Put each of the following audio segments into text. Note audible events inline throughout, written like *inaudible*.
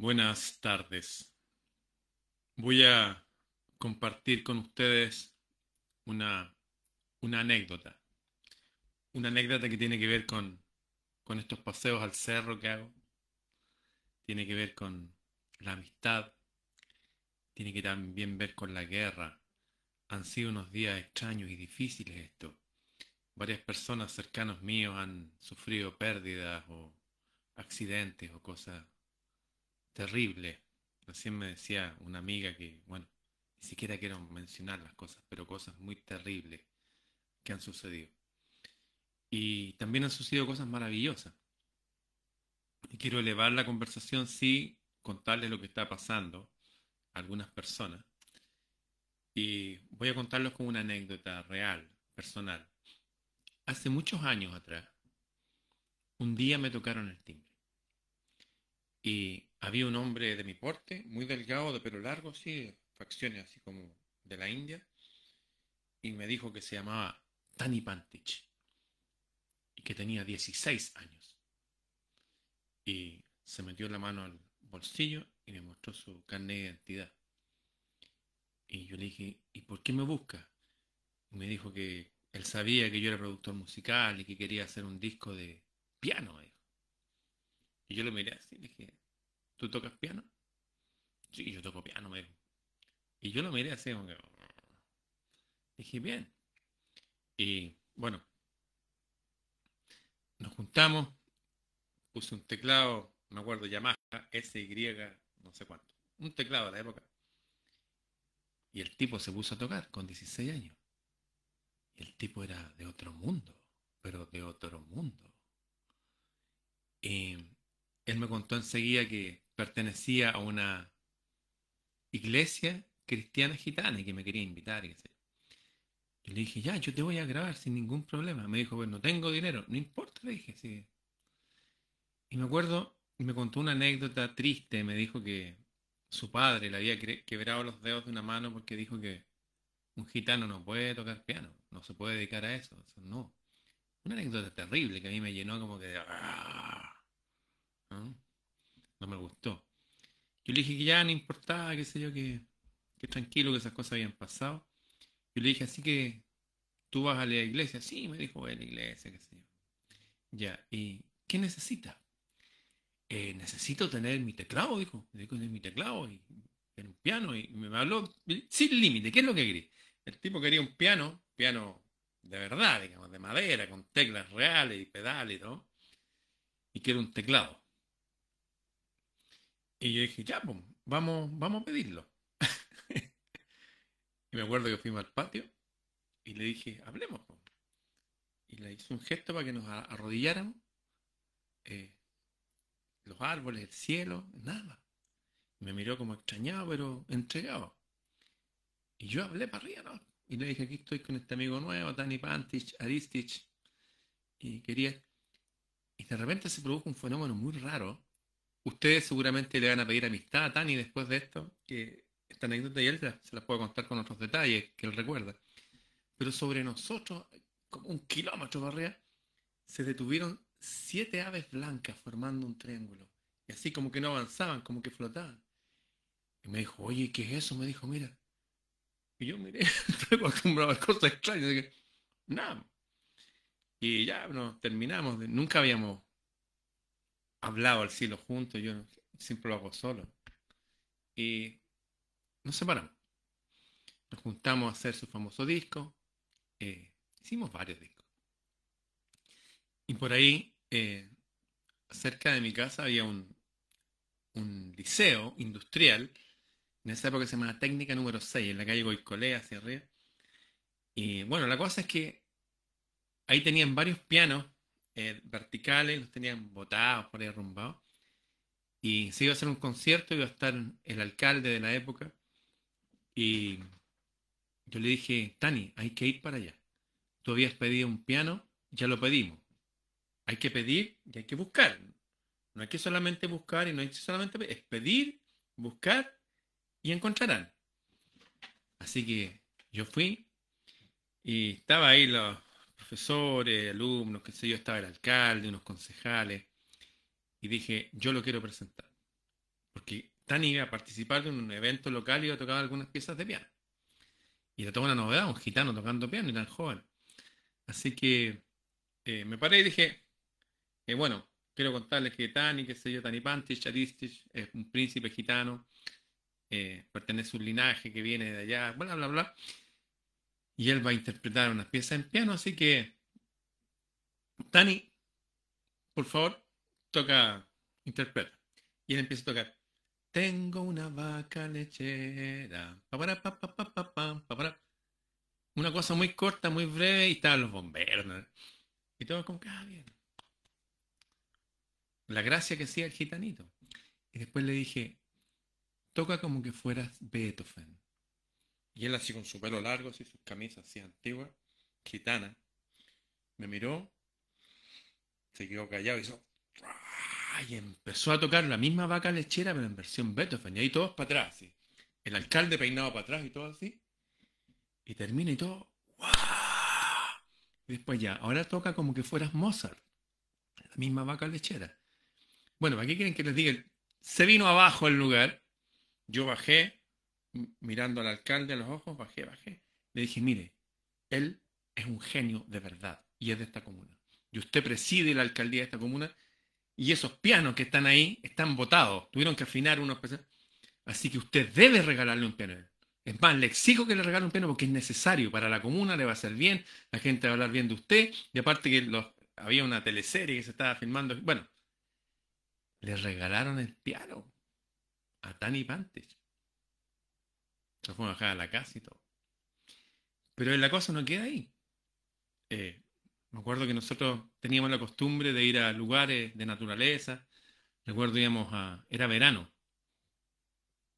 Buenas tardes. Voy a compartir con ustedes una, una anécdota. Una anécdota que tiene que ver con, con estos paseos al cerro que hago. Tiene que ver con la amistad. Tiene que también ver con la guerra. Han sido unos días extraños y difíciles esto. Varias personas cercanos míos han sufrido pérdidas o accidentes o cosas terribles. Recién me decía una amiga que, bueno, ni siquiera quiero mencionar las cosas, pero cosas muy terribles que han sucedido. Y también han sucedido cosas maravillosas. Y quiero elevar la conversación, sí, contarles lo que está pasando a algunas personas. Y voy a contarles como una anécdota real, personal. Hace muchos años atrás, un día me tocaron el timbre. Y había un hombre de mi porte, muy delgado, de pelo largo, sí, facciones así como de la India, y me dijo que se llamaba Tani Pantich y que tenía 16 años. Y se metió la mano al bolsillo y me mostró su carnet de identidad. Y yo le dije, ¿y por qué me busca? Y me dijo que él sabía que yo era productor musical y que quería hacer un disco de piano. Y yo lo miré así y le dije, ¿tú tocas piano? Sí, yo toco piano, me dijo. Y yo lo miré así como que... Dije, bien. Y bueno, nos juntamos, puse un teclado, me acuerdo, Yamaha, SY, no sé cuánto. Un teclado de la época. Y el tipo se puso a tocar con 16 años. Y el tipo era de otro mundo, pero de otro mundo. Y él me contó enseguida que pertenecía a una iglesia cristiana gitana y que me quería invitar. Y Yo le dije, ya, yo te voy a grabar sin ningún problema. Me dijo, bueno, no tengo dinero. No importa, le dije, sí. Y me acuerdo, me contó una anécdota triste. Me dijo que su padre le había quebrado los dedos de una mano porque dijo que un gitano no puede tocar piano, no se puede dedicar a eso. eso no. Una anécdota terrible que a mí me llenó como que de... ¡ah! ¿No? me gustó. Yo le dije que ya no importaba, qué sé yo, que, que tranquilo, que esas cosas habían pasado. Yo le dije, así que tú vas a la iglesia. Sí, me dijo, voy a la iglesia, qué sé yo. Ya, ¿y qué necesita? Eh, necesito tener mi teclado, dijo. Necesito tener mi teclado y, un piano. Y me habló sin límite. ¿Qué es lo que quería? El tipo quería un piano, piano de verdad, digamos, de madera, con teclas reales y pedales y todo. Y quiero un teclado. Y yo dije, ya, pues, vamos, vamos a pedirlo. *laughs* y me acuerdo que fuimos al patio y le dije, hablemos. Y le hice un gesto para que nos arrodilláramos. Eh, los árboles, el cielo, nada. me miró como extrañado, pero entregado. Y yo hablé para arriba, ¿no? Y le dije, aquí estoy con este amigo nuevo, Dani Pantich, Aristich. Y quería... Y de repente se produjo un fenómeno muy raro Ustedes seguramente le van a pedir amistad a Tani después de esto, que esta anécdota y él se las puedo contar con otros detalles que él recuerda. Pero sobre nosotros, como un kilómetro para arriba, se detuvieron siete aves blancas formando un triángulo. Y así como que no avanzaban, como que flotaban. Y me dijo, oye, ¿qué es eso? Me dijo, mira. Y yo miré, *laughs* estoy acostumbrado a cosas extrañas. nada. Y ya, bueno, terminamos. Nunca habíamos hablado al cielo juntos, yo siempre lo hago solo. Y nos separamos. Nos juntamos a hacer su famoso disco. Eh, hicimos varios discos. Y por ahí, eh, cerca de mi casa, había un, un liceo industrial. En esa época se llamaba Técnica número 6, en la calle Goicolea, hacia arriba. Y bueno, la cosa es que ahí tenían varios pianos eh, verticales, los tenían botados, por ahí arrumbados. Y se iba a hacer un concierto, iba a estar el alcalde de la época. Y yo le dije, Tani, hay que ir para allá. Tú habías pedido un piano, ya lo pedimos. Hay que pedir y hay que buscar. No hay que solamente buscar y no hay que solamente pedir, es pedir, buscar y encontrarán. Así que yo fui y estaba ahí los, profesores, alumnos, qué sé yo, estaba el alcalde, unos concejales, y dije, yo lo quiero presentar. porque Tani iba a participar en un evento local y iba a tocar algunas piezas de piano. Y era toda una novedad, un gitano tocando piano y tan joven. Así que eh, me paré y dije, eh, bueno, quiero contarles que Tani, que sé yo, Tani Pantich, Aristich, es un príncipe gitano, eh, pertenece a un linaje que viene de allá, bla, bla, bla. Y él va a interpretar unas piezas en piano, así que, Tani, por favor, toca, interpreta. Y él empieza a tocar. Tengo una vaca lechera. Una cosa muy corta, muy breve, y estaban los bomberos. Y todo como que, ah, bien. La gracia que hacía el gitanito. Y después le dije, toca como que fueras Beethoven. Y él así con su pelo largo, así sus camisas así antiguas, gitana, me miró, se quedó callado y empezó a tocar la misma vaca lechera, pero en versión Beethoven. Y ahí todos para atrás. El alcalde peinado para atrás y todo así. Y termina y todo. Y después ya, ahora toca como que fueras Mozart. La misma vaca lechera. Bueno, ¿para qué quieren que les diga? Se vino abajo el lugar. Yo bajé, mirando al alcalde a los ojos, bajé, bajé. Le dije, mire, él es un genio de verdad y es de esta comuna. Y usted preside la alcaldía de esta comuna y esos pianos que están ahí están botados. Tuvieron que afinar unos Así que usted debe regalarle un piano. Es más, le exijo que le regale un piano porque es necesario para la comuna, le va a hacer bien, la gente va a hablar bien de usted. Y aparte que había una teleserie que se estaba filmando. Bueno, le regalaron el piano a Tani Pantes. Se fue a bajar a la casa y todo. Pero la cosa no queda ahí. Eh, me acuerdo que nosotros teníamos la costumbre de ir a lugares de naturaleza. Recuerdo íbamos a. Era verano.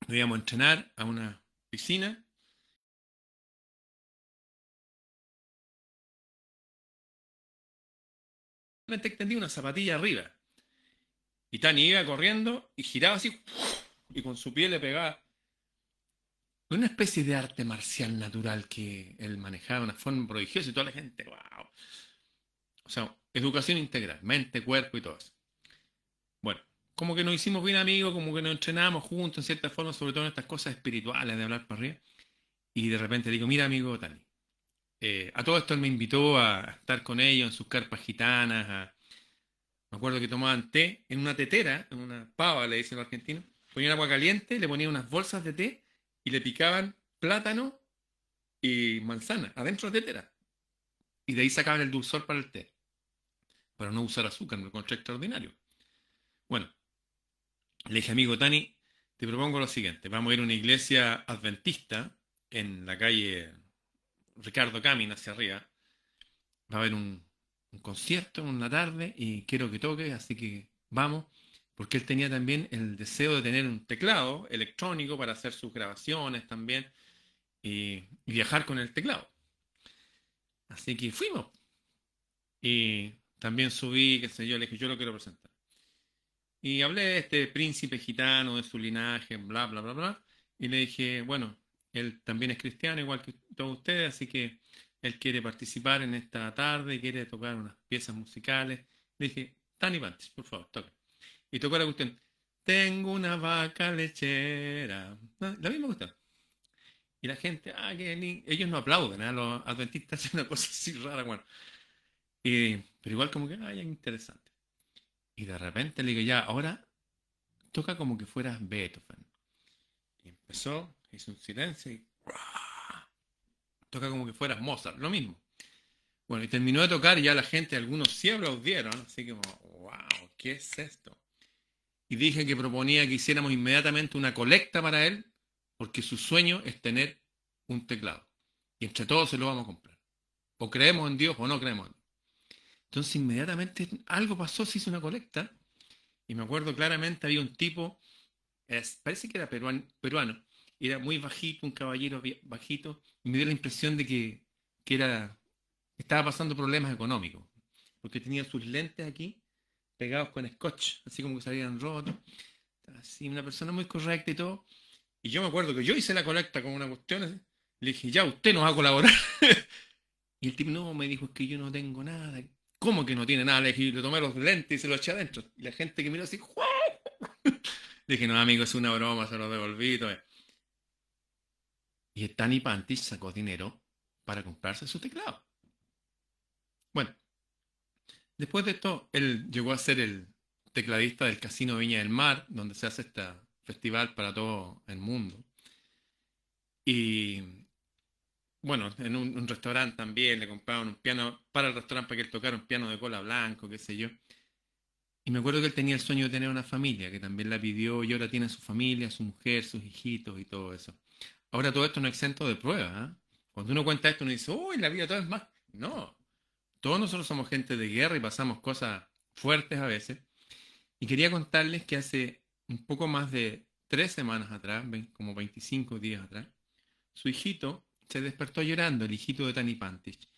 Íbamos a entrenar a una piscina. extendí una zapatilla arriba. Y Tani iba corriendo y giraba así. Y con su pie le pegaba. Una especie de arte marcial natural que él manejaba de una forma prodigiosa y toda la gente, wow. O sea, educación integral, mente, cuerpo y todo eso. Bueno, como que nos hicimos bien amigos, como que nos entrenamos juntos en cierta forma, sobre todo en estas cosas espirituales de hablar para arriba. Y de repente digo, mira amigo Tani, eh, a todo esto él me invitó a estar con ellos en sus carpas gitanas. Me acuerdo que tomaban té en una tetera, en una pava, le dicen los argentinos. Ponían agua caliente, le ponían unas bolsas de té y le picaban plátano y manzana adentro de tetera. Y de ahí sacaban el dulzor para el té para no usar azúcar, me encontré extraordinario. Bueno, le dije, amigo Tani, te propongo lo siguiente, vamos a ir a una iglesia adventista en la calle Ricardo Camin hacia arriba. Va a haber un, concierto en la tarde y quiero que toque, así que vamos, porque él tenía también el deseo de tener un teclado electrónico para hacer sus grabaciones también y, viajar con el teclado. Así que fuimos. Y también subí, qué sé yo, le dije, yo lo quiero presentar. Y hablé de este príncipe gitano, de su linaje, bla, bla, bla, bla. Y le dije, bueno, él también es cristiano, igual que todos ustedes, así que él quiere participar en esta tarde, quiere tocar unas piezas musicales. Le dije, Tani Pantis, por favor, toca. Y tocó la cuestión. Tengo una vaca lechera. La misma cuestión. Y la gente, ah, que ellos no aplauden, ¿eh? los adventistas hacen una cosa así rara, bueno. Y, pero igual como que, ay, es interesante. Y de repente le digo, ya, ahora toca como que fueras Beethoven. Y empezó, hizo un silencio y toca como que fueras Mozart, lo mismo. Bueno, y terminó de tocar y ya la gente, algunos sí aplaudieron, así como, wow, ¿qué es esto? Y dije que proponía que hiciéramos inmediatamente una colecta para él, porque su sueño es tener un teclado. Y entre todos se lo vamos a comprar. O creemos en Dios o no creemos en Dios. Entonces inmediatamente algo pasó, se hizo una colecta. Y me acuerdo claramente, había un tipo, parece que era peruano, peruano, era muy bajito, un caballero bajito, y me dio la impresión de que, era, estaba pasando problemas económicos, porque tenía sus lentes aquí pegados con scotch, así como que salían rotos. Así, una persona muy correcta y todo. Y yo me acuerdo que yo hice la colecta con una cuestión, le dije, ya, usted nos va a colaborar. *laughs* y el tipo no, me dijo, es que yo no tengo nada. ¿Cómo que no tiene nada? Le, le tomé los lentes y se los eché adentro. Y la gente que miró así, *laughs* le Dije, no, amigo, es una broma, se lo devolví. todo. Y el Tani Pantich sacó dinero para comprarse su teclado. Bueno, después de esto, él llegó a ser el tecladista del Casino Viña del Mar, donde se hace este festival para todo el mundo. Y bueno, en un, restaurante también le compraron un piano para el restaurante para que él tocara un piano de cola blanco, qué sé yo. Y me acuerdo que él tenía el sueño de tener una familia, que también la pidió y ahora tiene su familia, su mujer, sus hijitos y todo eso. Ahora todo esto no es exento de pruebas. ¿ah? Cuando uno cuenta esto, uno dice, uy, la vida todo es más. No. Todos nosotros somos gente de guerra y pasamos cosas fuertes a veces. Y quería contarles que hace un poco más de tres semanas atrás, como 25 días atrás, su hijito se despertó llorando, el hijito de Tani Pantich,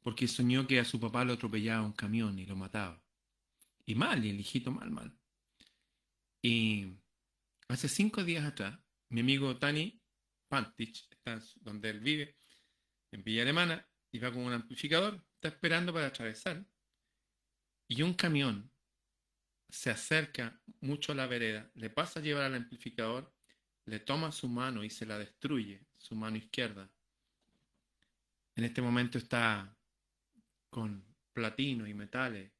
porque soñó que a su papá lo atropellaba un camión y lo mataba. Y mal, y el hijito mal, mal. Y hace cinco días atrás, mi amigo Tani Pantich, está donde él vive, en Villa Alemana, y va con un amplificador, está esperando para atravesar, y un camión se acerca mucho a la vereda, le pasa a llevar al amplificador, le toma su mano y se la destruye, su mano izquierda. En este momento está con platino y metales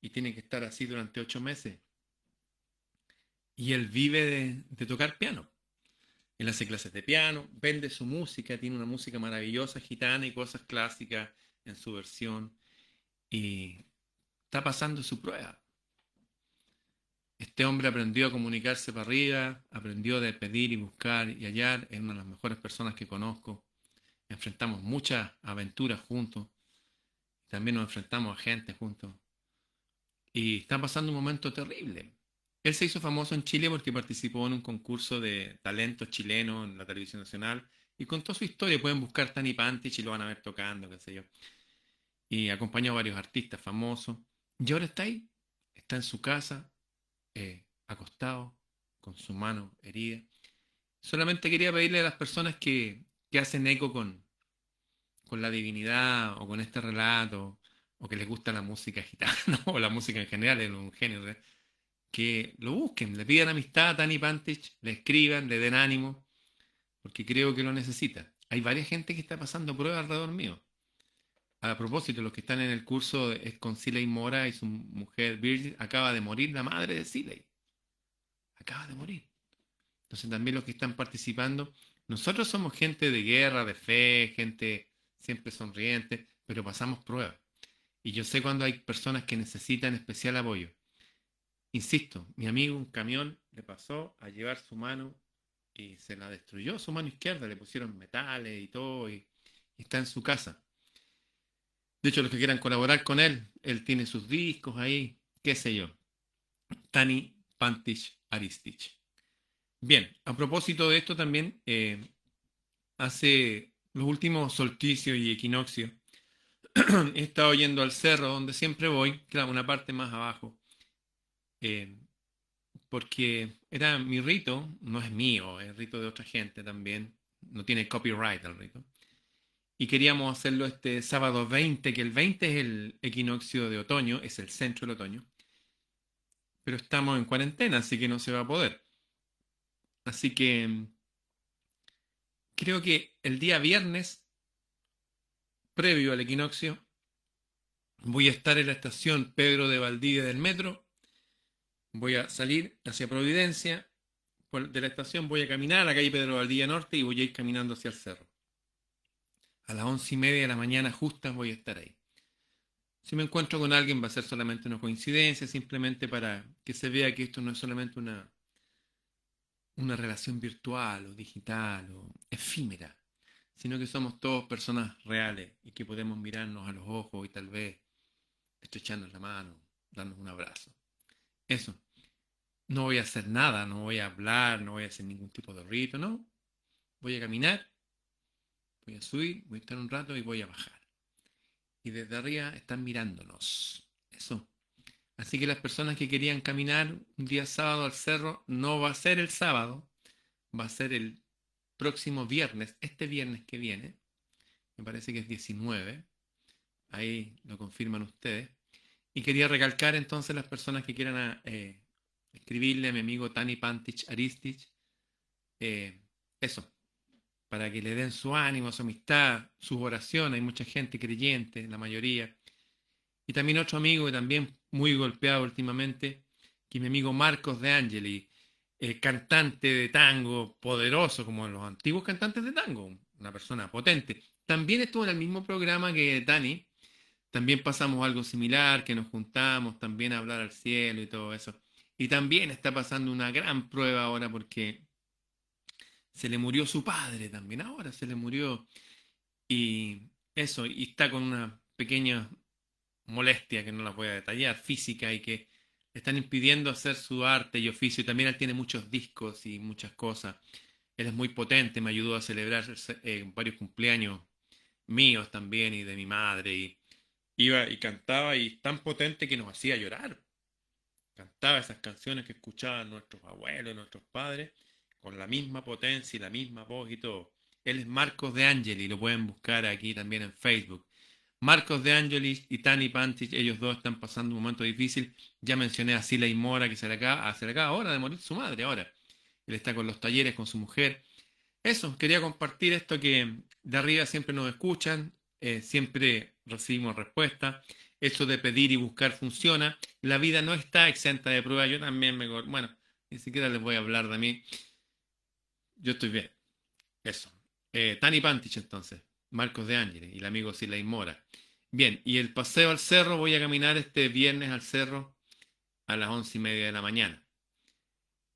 y tiene que estar así durante ocho meses. Y él vive de, tocar piano. Él hace clases de piano, vende su música, tiene una música maravillosa, gitana y cosas clásicas en su versión. Y está pasando su prueba. Este hombre aprendió a comunicarse para arriba, aprendió a pedir y buscar y hallar, es una de las mejores personas que conozco. Enfrentamos muchas aventuras juntos, también nos enfrentamos a gente juntos. Y está pasando un momento terrible. Él se hizo famoso en Chile porque participó en un concurso de talento chileno en la televisión nacional y contó su historia. Pueden buscar Tani Pantich y lo van a ver tocando, qué sé yo. Y acompañó a varios artistas famosos. Y ahora está ahí, está en su casa, eh, acostado, con su mano herida. Solamente quería pedirle a las personas que, hacen eco con, con la divinidad o con este relato, o que les gusta la música gitana *laughs* o la música en general, en un género, que lo busquen, le pidan amistad a Tani Pantich, le escriban, le den ánimo, porque creo que lo necesita. Hay varias gente que está pasando pruebas alrededor mío. A propósito, los que están en el curso es con Siley Mora y su mujer Virgil. Acaba de morir la madre de Siley. Acaba de morir. Entonces también los que están participando, nosotros somos gente de guerra, de fe, gente siempre sonriente, pero pasamos pruebas. Y yo sé cuando hay personas que necesitan especial apoyo. Insisto, mi amigo un camión le pasó a llevar su mano y se la destruyó, su mano izquierda, le pusieron metales y todo y está en su casa. De hecho, los que quieran colaborar con él, él tiene sus discos ahí, qué sé yo. Tani Pantich Aristich. Bien, a propósito de esto también, eh, hace los últimos solsticios y equinoccios, *clears throat* he estado yendo al cerro donde siempre voy, claro, una parte más abajo, eh, porque era mi rito, no es mío, es rito de otra gente también, no tiene copyright el rito y queríamos hacerlo este sábado 20, que el 20 es el equinoccio de otoño, es el centro del otoño, pero estamos en cuarentena, así que no se va a poder. Así que creo que el día viernes, previo al equinoccio, voy a estar en la estación Pedro de Valdivia del metro, voy a salir hacia Providencia, de la estación voy a caminar a la calle Pedro Valdivia Norte y voy a ir caminando hacia el cerro a las once y media de la mañana justa voy a estar ahí. Si me encuentro con alguien va a ser solamente una coincidencia, simplemente para que se vea que esto no es solamente una, una relación virtual o digital o efímera, sino que somos todos personas reales y que podemos mirarnos a los ojos y tal vez estrecharnos la mano, darnos un abrazo. Eso. No voy a hacer nada, no voy a hablar, no voy a hacer ningún tipo de rito, no. Voy a caminar Voy a subir, voy a estar un rato y voy a bajar. Y desde arriba están mirándonos. Eso. Así que las personas que querían caminar un día sábado al cerro, no va a ser el sábado, va a ser el próximo viernes, este viernes que viene. Me parece que es 19. Ahí lo confirman ustedes. Y quería recalcar entonces las personas que quieran eh, escribirle a mi amigo Tani Pantich Aristich. Eh, eso, para que le den su ánimo, su amistad, sus oraciones. Hay mucha gente creyente, la mayoría. Y también otro amigo que también muy golpeado últimamente, que mi amigo Marcos de Angeli, el cantante de tango poderoso como los antiguos cantantes de tango, una persona potente. También estuvo en el mismo programa que Dani. También pasamos algo similar, que nos juntamos también a hablar al cielo y todo eso. Y también está pasando una gran prueba ahora porque se le murió su padre también, ahora se le murió. Y eso, y está con una pequeña molestia que no la voy a detallar, física, y que le están impidiendo hacer su arte y oficio. Y también él tiene muchos discos y muchas cosas. Él es muy potente, me ayudó a celebrar eh, varios cumpleaños míos también y de mi madre. Y iba y cantaba y tan potente que nos hacía llorar. Cantaba esas canciones que escuchaban nuestros abuelos nuestros padres con la misma potencia y la misma voz y todo. Él es Marcos de Angeli, lo pueden buscar aquí también en Facebook. Marcos de Angelis y Tani Pantich, ellos dos están pasando un momento difícil. Ya mencioné a Sila y Mora, que se le acaba, se le ahora de morir su madre, ahora. Él está con los talleres, con su mujer. Eso, quería compartir esto que de arriba siempre nos escuchan, eh, siempre recibimos respuesta. Eso de pedir y buscar funciona. La vida no está exenta de pruebas. Yo también me... Bueno, ni siquiera les voy a hablar de mí. Yo estoy bien. Eso. Eh, Tani Pantich entonces. Marcos de Ángeles y el amigo Silay Mora. Bien, y el paseo al cerro, voy a caminar este viernes al cerro a las once y media de la mañana.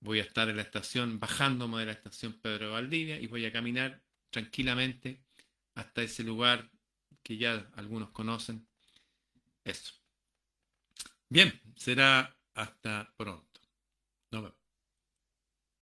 Voy a estar en la estación, bajándome de la estación Pedro Valdivia y voy a caminar tranquilamente hasta ese lugar que ya algunos conocen. Eso. Bien, será hasta pronto.